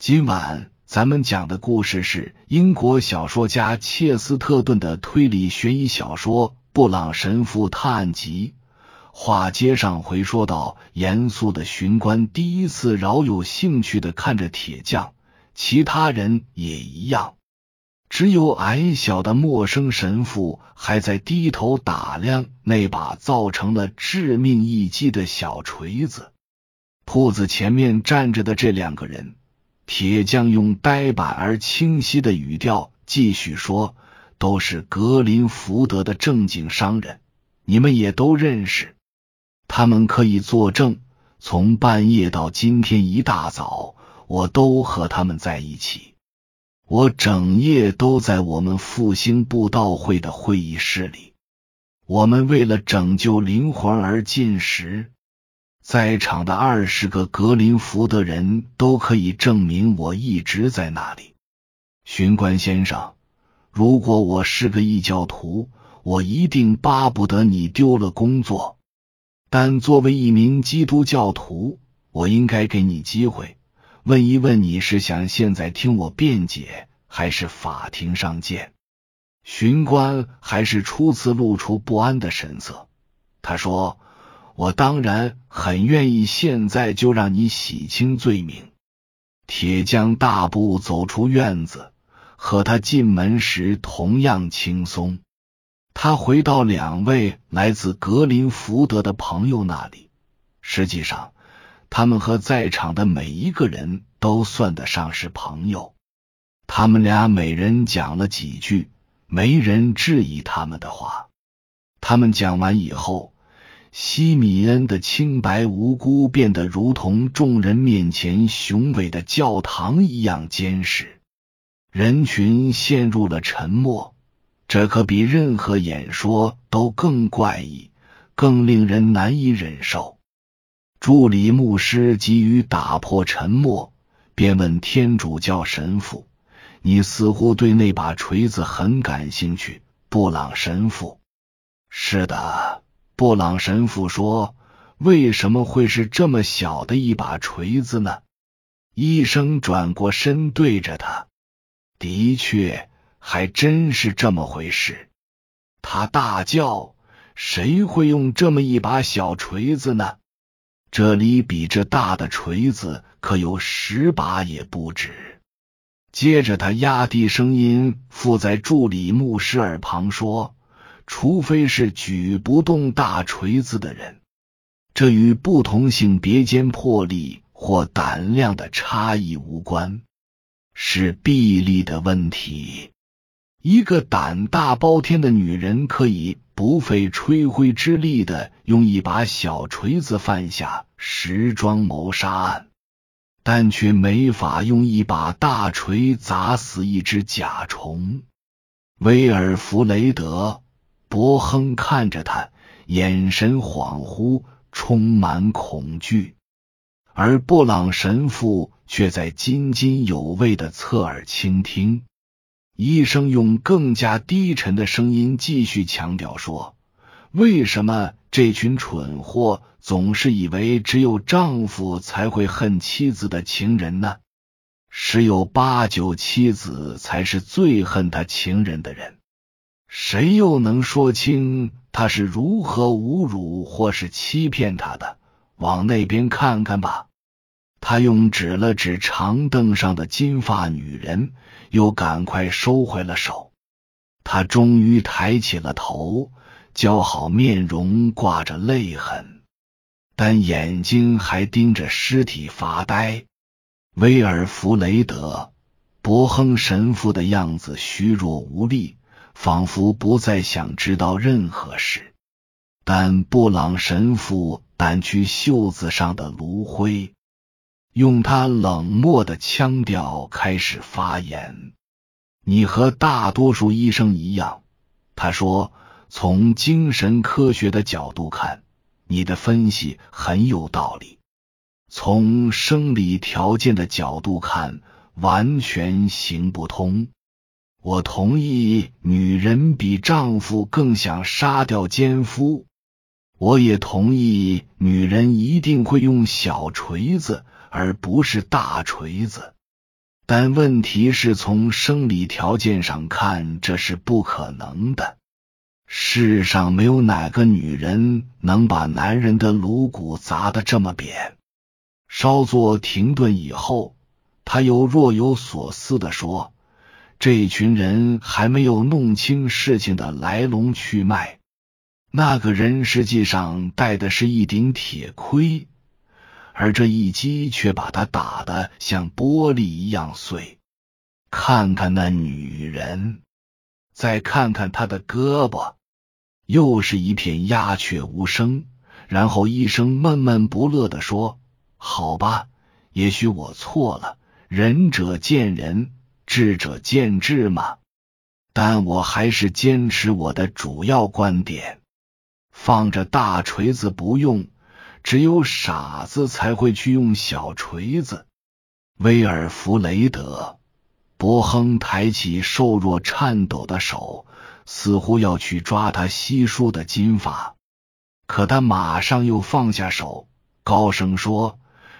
今晚咱们讲的故事是英国小说家切斯特顿的推理悬疑小说《布朗神父探案集》。话接上回，说到严肃的巡官第一次饶有兴趣的看着铁匠，其他人也一样，只有矮小的陌生神父还在低头打量那把造成了致命一击的小锤子。铺子前面站着的这两个人，铁匠用呆板而清晰的语调继续说：“都是格林福德的正经商人，你们也都认识。他们可以作证，从半夜到今天一大早，我都和他们在一起。我整夜都在我们复兴布道会的会议室里，我们为了拯救灵魂而进食。”在场的二十个格林福德人都可以证明我一直在那里。巡官先生，如果我是个异教徒，我一定巴不得你丢了工作。但作为一名基督教徒，我应该给你机会，问一问你是想现在听我辩解，还是法庭上见？巡官还是初次露出不安的神色。他说。我当然很愿意现在就让你洗清罪名。铁匠大步走出院子，和他进门时同样轻松。他回到两位来自格林福德的朋友那里。实际上，他们和在场的每一个人都算得上是朋友。他们俩每人讲了几句，没人质疑他们的话。他们讲完以后。西米恩的清白无辜变得如同众人面前雄伟的教堂一样坚实，人群陷入了沉默。这可比任何演说都更怪异，更令人难以忍受。助理牧师急于打破沉默，便问天主教神父：“你似乎对那把锤子很感兴趣，布朗神父？”“是的。”布朗神父说：“为什么会是这么小的一把锤子呢？”医生转过身对着他：“的确，还真是这么回事。”他大叫：“谁会用这么一把小锤子呢？这里比这大的锤子可有十把也不止。”接着，他压低声音，附在助理牧师耳旁说。除非是举不动大锤子的人，这与不同性别间魄力或胆量的差异无关，是臂力的问题。一个胆大包天的女人可以不费吹灰之力的用一把小锤子犯下时装谋杀案，但却没法用一把大锤砸死一只甲虫。威尔弗雷德。伯亨看着他，眼神恍惚，充满恐惧，而布朗神父却在津津有味的侧耳倾听。医生用更加低沉的声音继续强调说：“为什么这群蠢货总是以为只有丈夫才会恨妻子的情人呢？十有八九，妻子才是最恨他情人的人。”谁又能说清他是如何侮辱或是欺骗他的？往那边看看吧。他用指了指长凳上的金发女人，又赶快收回了手。他终于抬起了头，姣好面容挂着泪痕，但眼睛还盯着尸体发呆。威尔弗雷德·伯亨神父的样子虚弱无力。仿佛不再想知道任何事，但布朗神父掸去袖子上的炉灰，用他冷漠的腔调开始发言：“你和大多数医生一样，他说，从精神科学的角度看，你的分析很有道理；从生理条件的角度看，完全行不通。”我同意，女人比丈夫更想杀掉奸夫。我也同意，女人一定会用小锤子，而不是大锤子。但问题是从生理条件上看，这是不可能的。世上没有哪个女人能把男人的颅骨砸得这么扁。稍作停顿以后，他又若有所思的说：“这群人还没有弄清事情的来龙去脉。那个人实际上戴的是一顶铁盔，而这一击却把他打得像玻璃一样碎。看看那女人，再看看她的胳膊。”又是一片鸦雀无声，然后医生闷闷不乐的说：“好吧，也许我错了。仁者见仁，智者见智嘛。但我还是坚持我的主要观点：放着大锤子不用，只有傻子才会去用小锤子。”威尔弗雷德·伯亨抬起瘦弱颤抖的手。似乎要去抓他稀疏的金发，可他马上又放下手，高声说：“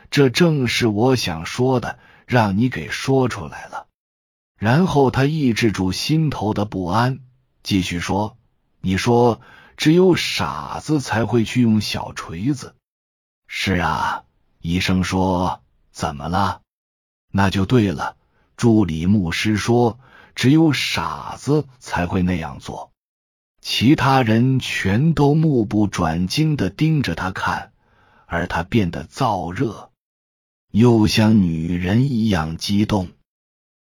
这正是我想说的，让你给说出来了。”然后他抑制住心头的不安，继续说：“你说只有傻子才会去用小锤子。”是啊，医生说：“怎么了？”那就对了。助理牧师说。只有傻子才会那样做，其他人全都目不转睛的盯着他看，而他变得燥热，又像女人一样激动。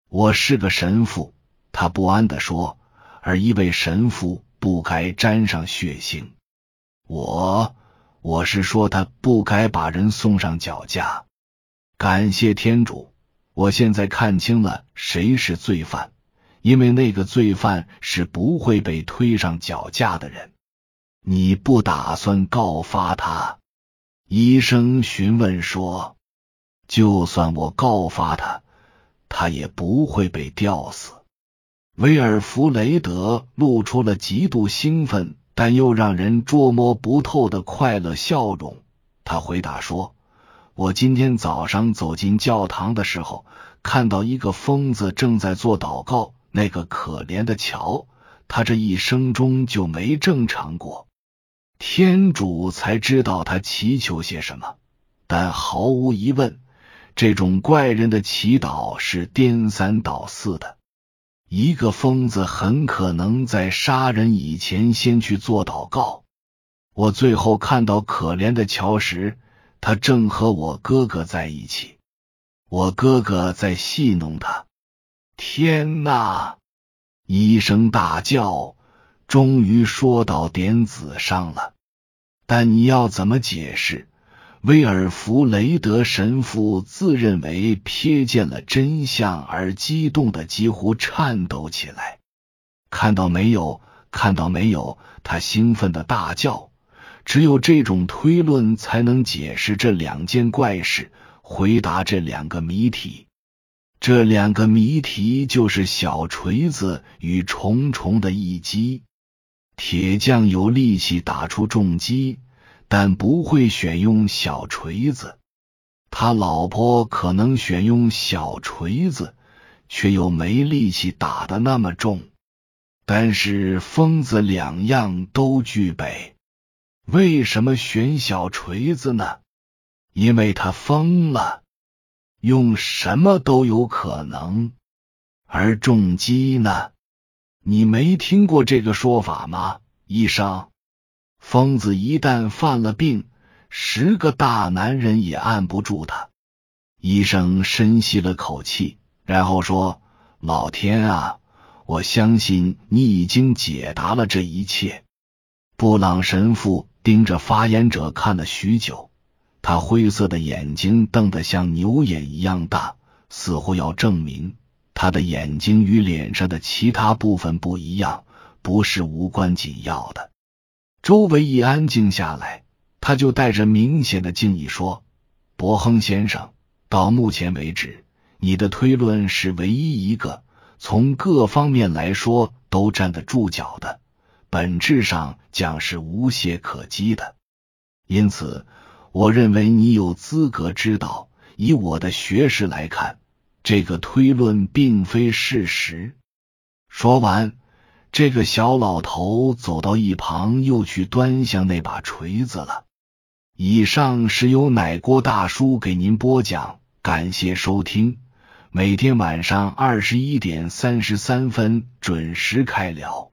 我是个神父，他不安的说，而一位神父不该沾上血腥。我，我是说他不该把人送上绞架。感谢天主，我现在看清了谁是罪犯。因为那个罪犯是不会被推上绞架的人，你不打算告发他？医生询问说：“就算我告发他，他也不会被吊死。”威尔弗雷德露出了极度兴奋但又让人捉摸不透的快乐笑容。他回答说：“我今天早上走进教堂的时候，看到一个疯子正在做祷告。”那个可怜的乔，他这一生中就没正常过。天主才知道他祈求些什么，但毫无疑问，这种怪人的祈祷是颠三倒四的。一个疯子很可能在杀人以前先去做祷告。我最后看到可怜的乔时，他正和我哥哥在一起，我哥哥在戏弄他。天哪！医生大叫，终于说到点子上了。但你要怎么解释？威尔弗雷德神父自认为瞥见了真相而激动的几乎颤抖起来。看到没有？看到没有？他兴奋的大叫。只有这种推论才能解释这两件怪事，回答这两个谜题。这两个谜题就是小锤子与重重的一击。铁匠有力气打出重击，但不会选用小锤子。他老婆可能选用小锤子，却又没力气打的那么重。但是疯子两样都具备。为什么选小锤子呢？因为他疯了。用什么都有可能，而重击呢？你没听过这个说法吗，医生？疯子一旦犯了病，十个大男人也按不住他。医生深吸了口气，然后说：“老天啊，我相信你已经解答了这一切。”布朗神父盯着发言者看了许久。他灰色的眼睛瞪得像牛眼一样大，似乎要证明他的眼睛与脸上的其他部分不一样，不是无关紧要的。周围一安静下来，他就带着明显的敬意说：“伯亨先生，到目前为止，你的推论是唯一一个从各方面来说都站得住脚的，本质上讲是无懈可击的。因此。”我认为你有资格知道，以我的学识来看，这个推论并非事实。说完，这个小老头走到一旁，又去端详那把锤子了。以上是由奶锅大叔给您播讲，感谢收听。每天晚上二十一点三十三分准时开聊。